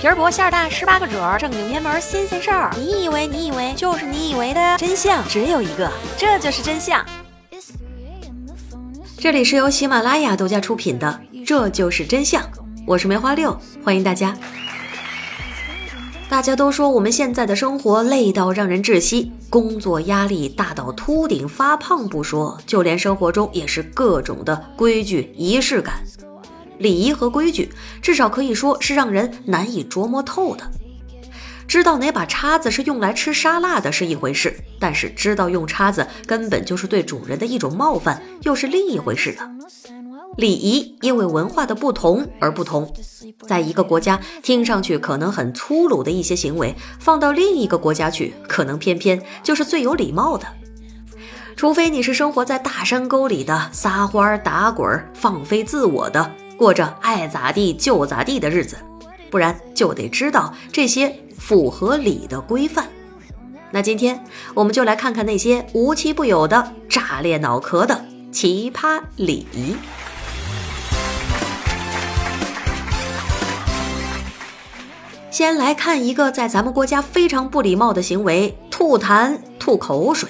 皮儿薄馅儿大，十八个褶儿，正经偏门新鲜事儿。你以为你以为就是你以为的真相只有一个，这就是真相。这里是由喜马拉雅独家出品的《这就是真相》，我是梅花六，欢迎大家。大家都说我们现在的生活累到让人窒息，工作压力大到秃顶发胖不说，就连生活中也是各种的规矩仪式感。礼仪和规矩，至少可以说是让人难以琢磨透的。知道哪把叉子是用来吃沙拉的是一回事，但是知道用叉子根本就是对主人的一种冒犯，又是另一回事了。礼仪因为文化的不同而不同，在一个国家听上去可能很粗鲁的一些行为，放到另一个国家去，可能偏偏就是最有礼貌的。除非你是生活在大山沟里的，撒欢儿打滚、放飞自我的，过着爱咋地就咋地的日子，不然就得知道这些符合礼的规范。那今天我们就来看看那些无奇不有的、炸裂脑壳的奇葩礼仪。先来看一个在咱们国家非常不礼貌的行为——吐痰、吐口水。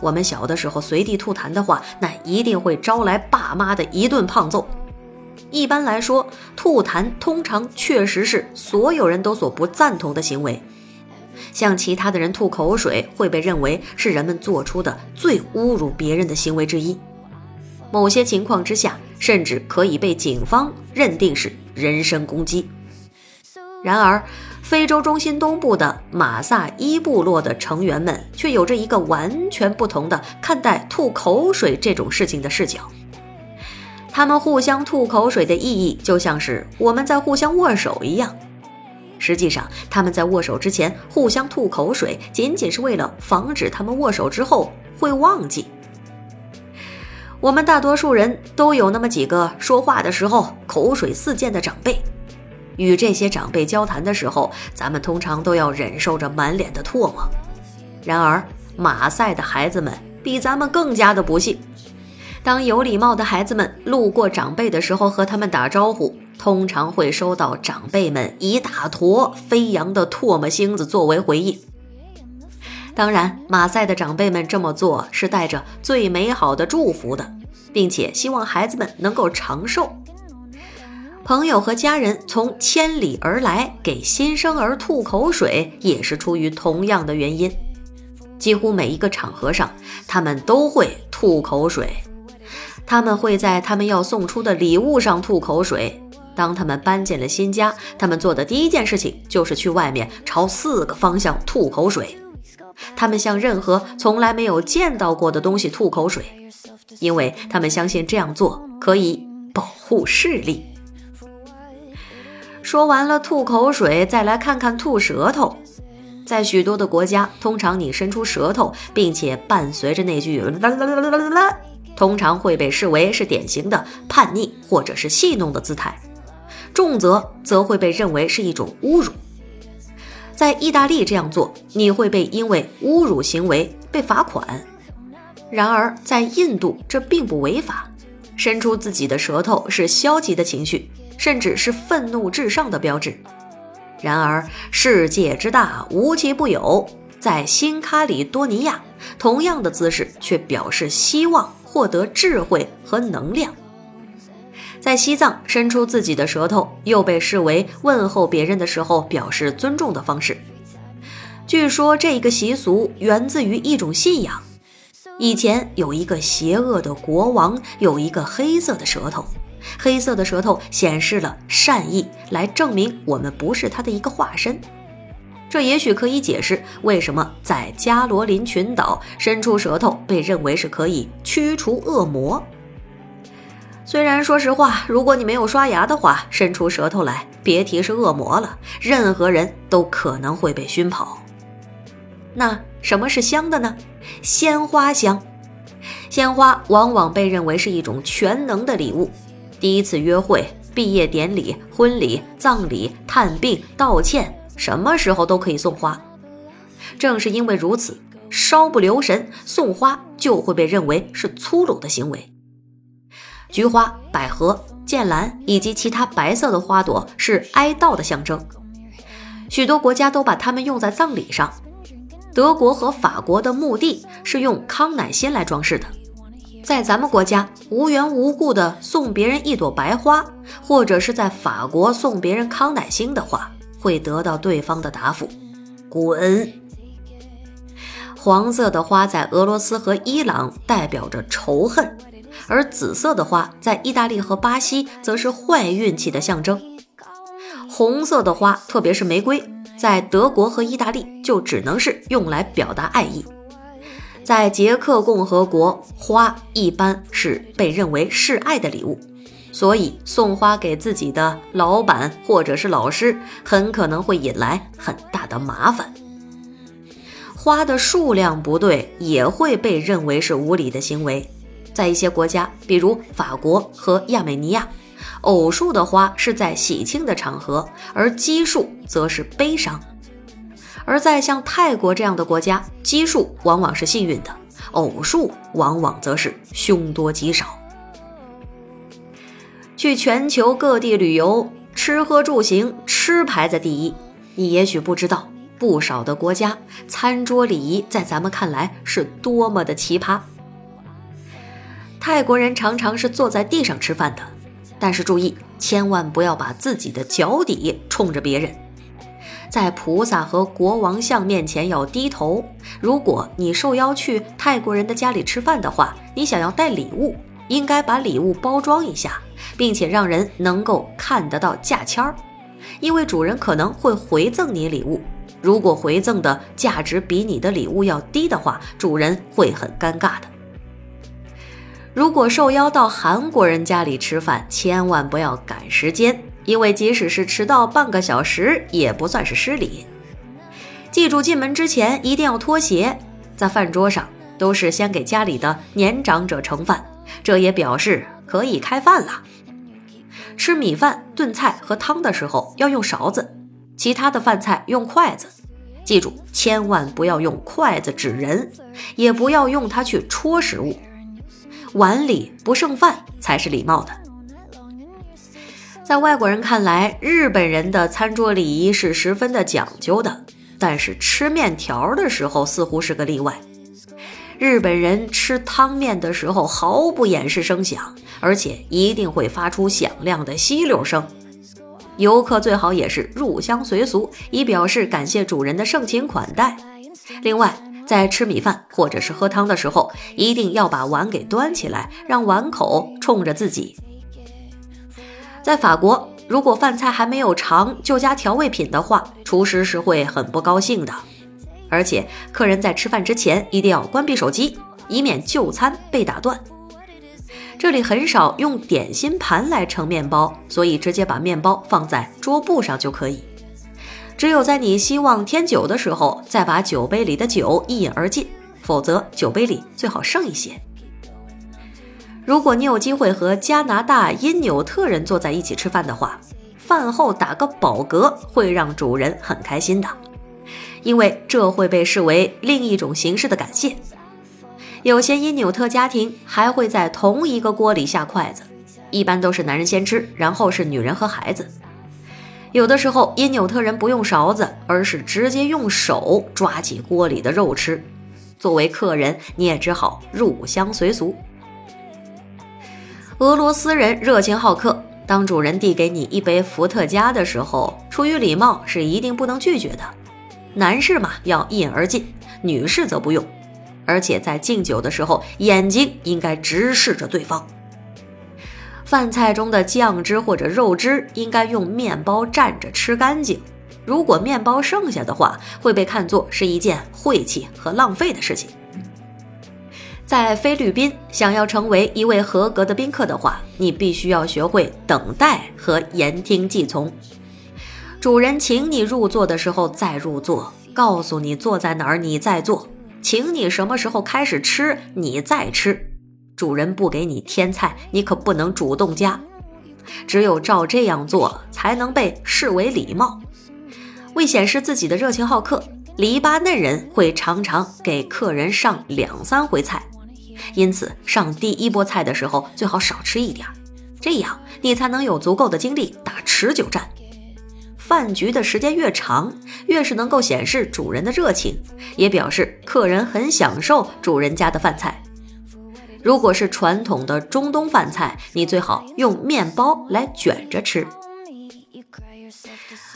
我们小的时候随地吐痰的话，那一定会招来爸妈的一顿胖揍。一般来说，吐痰通常确实是所有人都所不赞同的行为。向其他的人吐口水会被认为是人们做出的最侮辱别人的行为之一。某些情况之下，甚至可以被警方认定是人身攻击。然而，非洲中心东部的马萨伊部落的成员们却有着一个完全不同的看待吐口水这种事情的视角。他们互相吐口水的意义，就像是我们在互相握手一样。实际上，他们在握手之前互相吐口水，仅仅是为了防止他们握手之后会忘记。我们大多数人都有那么几个说话的时候口水四溅的长辈。与这些长辈交谈的时候，咱们通常都要忍受着满脸的唾沫。然而，马赛的孩子们比咱们更加的不幸。当有礼貌的孩子们路过长辈的时候，和他们打招呼，通常会收到长辈们一大坨飞扬的唾沫星子作为回应。当然，马赛的长辈们这么做是带着最美好的祝福的，并且希望孩子们能够长寿。朋友和家人从千里而来给新生儿吐口水，也是出于同样的原因。几乎每一个场合上，他们都会吐口水。他们会在他们要送出的礼物上吐口水。当他们搬进了新家，他们做的第一件事情就是去外面朝四个方向吐口水。他们向任何从来没有见到过的东西吐口水，因为他们相信这样做可以保护视力。说完了吐口水，再来看看吐舌头。在许多的国家，通常你伸出舌头，并且伴随着那句啦啦啦啦啦啦，通常会被视为是典型的叛逆或者是戏弄的姿态，重则则会被认为是一种侮辱。在意大利这样做，你会被因为侮辱行为被罚款。然而在印度，这并不违法。伸出自己的舌头是消极的情绪。甚至是愤怒至上的标志。然而，世界之大，无奇不有。在新喀里多尼亚，同样的姿势却表示希望获得智慧和能量。在西藏，伸出自己的舌头又被视为问候别人的时候表示尊重的方式。据说，这个习俗源自于一种信仰。以前有一个邪恶的国王，有一个黑色的舌头。黑色的舌头显示了善意，来证明我们不是他的一个化身。这也许可以解释为什么在加罗林群岛伸出舌头被认为是可以驱除恶魔。虽然说实话，如果你没有刷牙的话，伸出舌头来，别提是恶魔了，任何人都可能会被熏跑。那什么是香的呢？鲜花香。鲜花往往被认为是一种全能的礼物。第一次约会、毕业典礼、婚礼、葬礼、探病、道歉，什么时候都可以送花。正是因为如此，稍不留神送花就会被认为是粗鲁的行为。菊花、百合、剑兰以及其他白色的花朵是哀悼的象征，许多国家都把它们用在葬礼上。德国和法国的墓地是用康乃馨来装饰的。在咱们国家，无缘无故的送别人一朵白花，或者是在法国送别人康乃馨的话，会得到对方的答复：滚。黄色的花在俄罗斯和伊朗代表着仇恨，而紫色的花在意大利和巴西则是坏运气的象征。红色的花，特别是玫瑰，在德国和意大利就只能是用来表达爱意。在捷克共和国，花一般是被认为示爱的礼物，所以送花给自己的老板或者是老师，很可能会引来很大的麻烦。花的数量不对，也会被认为是无礼的行为。在一些国家，比如法国和亚美尼亚，偶数的花是在喜庆的场合，而奇数则是悲伤。而在像泰国这样的国家，奇数往往是幸运的，偶数往往则是凶多吉少。去全球各地旅游，吃喝住行，吃排在第一。你也许不知道，不少的国家餐桌礼仪在咱们看来是多么的奇葩。泰国人常常是坐在地上吃饭的，但是注意，千万不要把自己的脚底冲着别人。在菩萨和国王像面前要低头。如果你受邀去泰国人的家里吃饭的话，你想要带礼物，应该把礼物包装一下，并且让人能够看得到价签儿，因为主人可能会回赠你礼物。如果回赠的价值比你的礼物要低的话，主人会很尴尬的。如果受邀到韩国人家里吃饭，千万不要赶时间。因为即使是迟到半个小时，也不算是失礼。记住，进门之前一定要脱鞋。在饭桌上，都是先给家里的年长者盛饭，这也表示可以开饭了。吃米饭、炖菜和汤的时候要用勺子，其他的饭菜用筷子。记住，千万不要用筷子指人，也不要用它去戳食物。碗里不剩饭才是礼貌的。在外国人看来，日本人的餐桌礼仪是十分的讲究的，但是吃面条的时候似乎是个例外。日本人吃汤面的时候毫不掩饰声响，而且一定会发出响亮的吸溜声。游客最好也是入乡随俗，以表示感谢主人的盛情款待。另外，在吃米饭或者是喝汤的时候，一定要把碗给端起来，让碗口冲着自己。在法国，如果饭菜还没有尝就加调味品的话，厨师是会很不高兴的。而且，客人在吃饭之前一定要关闭手机，以免就餐被打断。这里很少用点心盘来盛面包，所以直接把面包放在桌布上就可以。只有在你希望添酒的时候，再把酒杯里的酒一饮而尽，否则酒杯里最好剩一些。如果你有机会和加拿大因纽特人坐在一起吃饭的话，饭后打个饱嗝会让主人很开心的，因为这会被视为另一种形式的感谢。有些因纽特家庭还会在同一个锅里下筷子，一般都是男人先吃，然后是女人和孩子。有的时候因纽特人不用勺子，而是直接用手抓起锅里的肉吃。作为客人，你也只好入乡随俗。俄罗斯人热情好客，当主人递给你一杯伏特加的时候，出于礼貌是一定不能拒绝的。男士嘛要一饮而尽，女士则不用。而且在敬酒的时候，眼睛应该直视着对方。饭菜中的酱汁或者肉汁应该用面包蘸着吃干净。如果面包剩下的话，会被看作是一件晦气和浪费的事情。在菲律宾，想要成为一位合格的宾客的话，你必须要学会等待和言听计从。主人请你入座的时候再入座，告诉你坐在哪儿你再坐，请你什么时候开始吃你再吃。主人不给你添菜，你可不能主动加，只有照这样做才能被视为礼貌。为显示自己的热情好客，黎巴嫩人会常常给客人上两三回菜。因此，上第一波菜的时候最好少吃一点，这样你才能有足够的精力打持久战。饭局的时间越长，越是能够显示主人的热情，也表示客人很享受主人家的饭菜。如果是传统的中东饭菜，你最好用面包来卷着吃。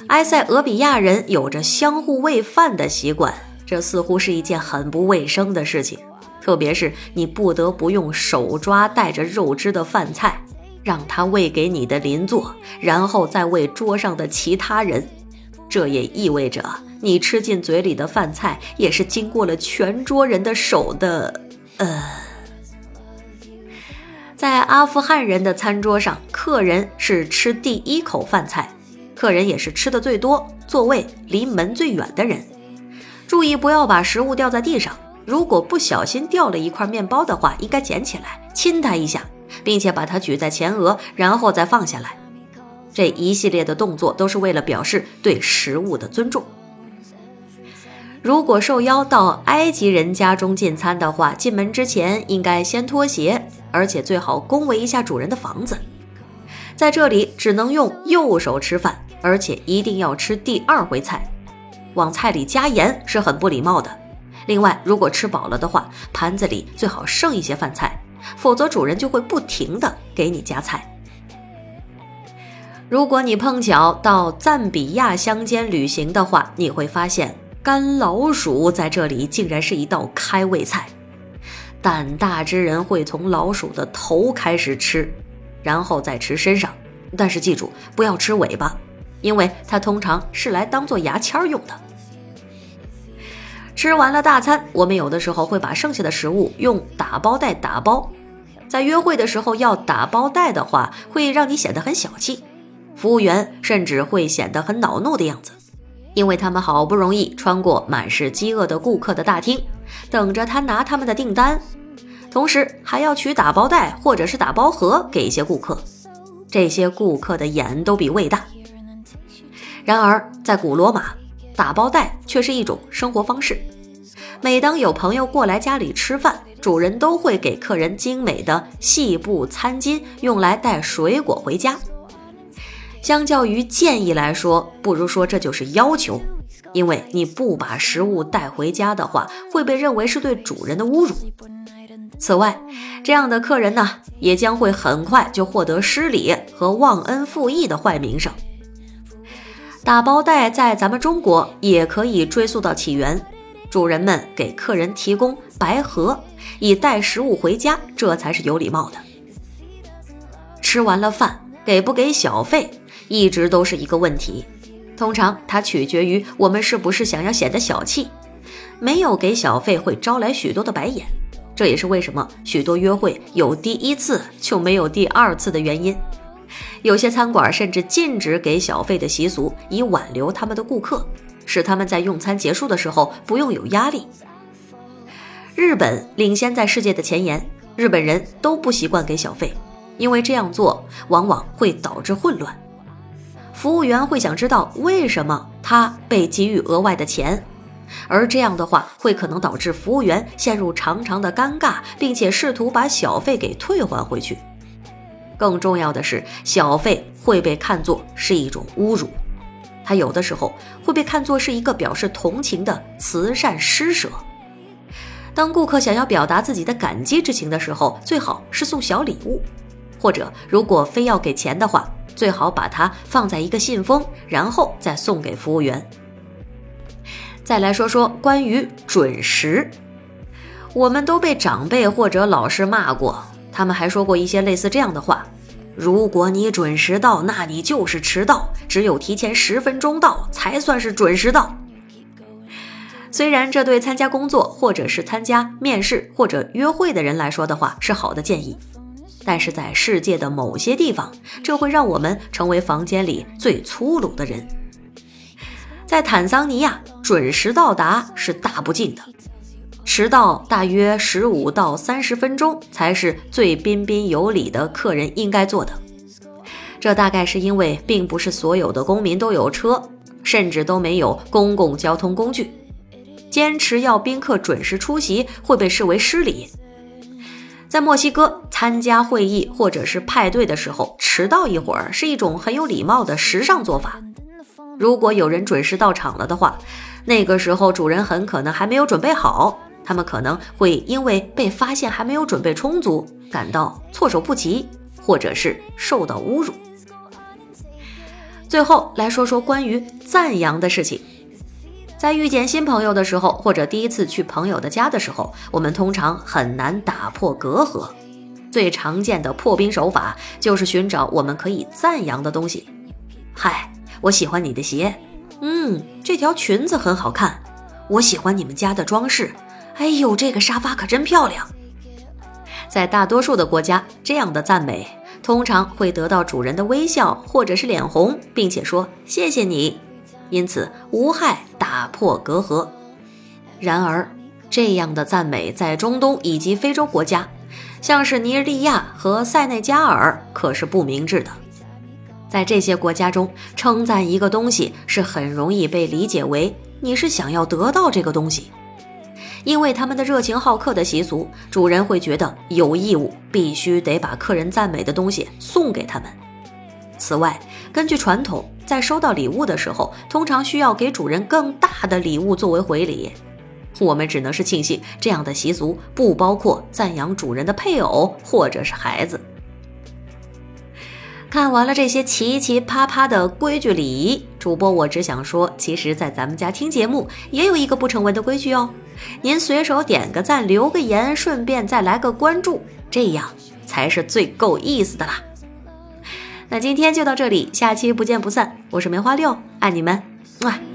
埃塞俄比亚人有着相互喂饭的习惯，这似乎是一件很不卫生的事情，特别是你不得不用手抓带着肉汁的饭菜，让他喂给你的邻座，然后再喂桌上的其他人。这也意味着你吃进嘴里的饭菜也是经过了全桌人的手的，呃。在阿富汗人的餐桌上，客人是吃第一口饭菜，客人也是吃的最多、座位离门最远的人。注意不要把食物掉在地上，如果不小心掉了一块面包的话，应该捡起来亲他一下，并且把它举在前额，然后再放下来。这一系列的动作都是为了表示对食物的尊重。如果受邀到埃及人家中进餐的话，进门之前应该先脱鞋。而且最好恭维一下主人的房子，在这里只能用右手吃饭，而且一定要吃第二回菜。往菜里加盐是很不礼貌的。另外，如果吃饱了的话，盘子里最好剩一些饭菜，否则主人就会不停的给你夹菜。如果你碰巧到赞比亚乡间旅行的话，你会发现干老鼠在这里竟然是一道开胃菜。胆大之人会从老鼠的头开始吃，然后再吃身上，但是记住不要吃尾巴，因为它通常是来当做牙签用的。吃完了大餐，我们有的时候会把剩下的食物用打包袋打包。在约会的时候要打包袋的话，会让你显得很小气，服务员甚至会显得很恼怒的样子，因为他们好不容易穿过满是饥饿的顾客的大厅。等着他拿他们的订单，同时还要取打包袋或者是打包盒给一些顾客。这些顾客的眼都比胃大。然而，在古罗马，打包袋却是一种生活方式。每当有朋友过来家里吃饭，主人都会给客人精美的细布餐巾，用来带水果回家。相较于建议来说，不如说这就是要求。因为你不把食物带回家的话，会被认为是对主人的侮辱。此外，这样的客人呢，也将会很快就获得失礼和忘恩负义的坏名声。打包袋在咱们中国也可以追溯到起源，主人们给客人提供白盒，以带食物回家，这才是有礼貌的。吃完了饭，给不给小费，一直都是一个问题。通常它取决于我们是不是想要显得小气，没有给小费会招来许多的白眼，这也是为什么许多约会有第一次就没有第二次的原因。有些餐馆甚至禁止给小费的习俗，以挽留他们的顾客，使他们在用餐结束的时候不用有压力。日本领先在世界的前沿，日本人都不习惯给小费，因为这样做往往会导致混乱。服务员会想知道为什么他被给予额外的钱，而这样的话会可能导致服务员陷入长长的尴尬，并且试图把小费给退还回去。更重要的是，小费会被看作是一种侮辱，它有的时候会被看作是一个表示同情的慈善施舍。当顾客想要表达自己的感激之情的时候，最好是送小礼物，或者如果非要给钱的话。最好把它放在一个信封，然后再送给服务员。再来说说关于准时，我们都被长辈或者老师骂过，他们还说过一些类似这样的话：如果你准时到，那你就是迟到，只有提前十分钟到才算是准时到。虽然这对参加工作或者是参加面试或者约会的人来说的话是好的建议。但是在世界的某些地方，这会让我们成为房间里最粗鲁的人。在坦桑尼亚，准时到达是大不敬的，迟到大约十五到三十分钟才是最彬彬有礼的客人应该做的。这大概是因为并不是所有的公民都有车，甚至都没有公共交通工具，坚持要宾客准时出席会被视为失礼。在墨西哥参加会议或者是派对的时候，迟到一会儿是一种很有礼貌的时尚做法。如果有人准时到场了的话，那个时候主人很可能还没有准备好，他们可能会因为被发现还没有准备充足，感到措手不及，或者是受到侮辱。最后来说说关于赞扬的事情。在遇见新朋友的时候，或者第一次去朋友的家的时候，我们通常很难打破隔阂。最常见的破冰手法就是寻找我们可以赞扬的东西。嗨，我喜欢你的鞋。嗯，这条裙子很好看。我喜欢你们家的装饰。哎呦，这个沙发可真漂亮。在大多数的国家，这样的赞美通常会得到主人的微笑或者是脸红，并且说谢谢你。因此无害打破隔阂。然而，这样的赞美在中东以及非洲国家，像是尼日利亚和塞内加尔，可是不明智的。在这些国家中，称赞一个东西是很容易被理解为你是想要得到这个东西，因为他们的热情好客的习俗，主人会觉得有义务必须得把客人赞美的东西送给他们。此外，根据传统。在收到礼物的时候，通常需要给主人更大的礼物作为回礼。我们只能是庆幸这样的习俗不包括赞扬主人的配偶或者是孩子。看完了这些奇奇葩葩的规矩礼仪，主播我只想说，其实，在咱们家听节目也有一个不成文的规矩哦。您随手点个赞，留个言，顺便再来个关注，这样才是最够意思的啦。那今天就到这里，下期不见不散。我是梅花六，爱你们，么。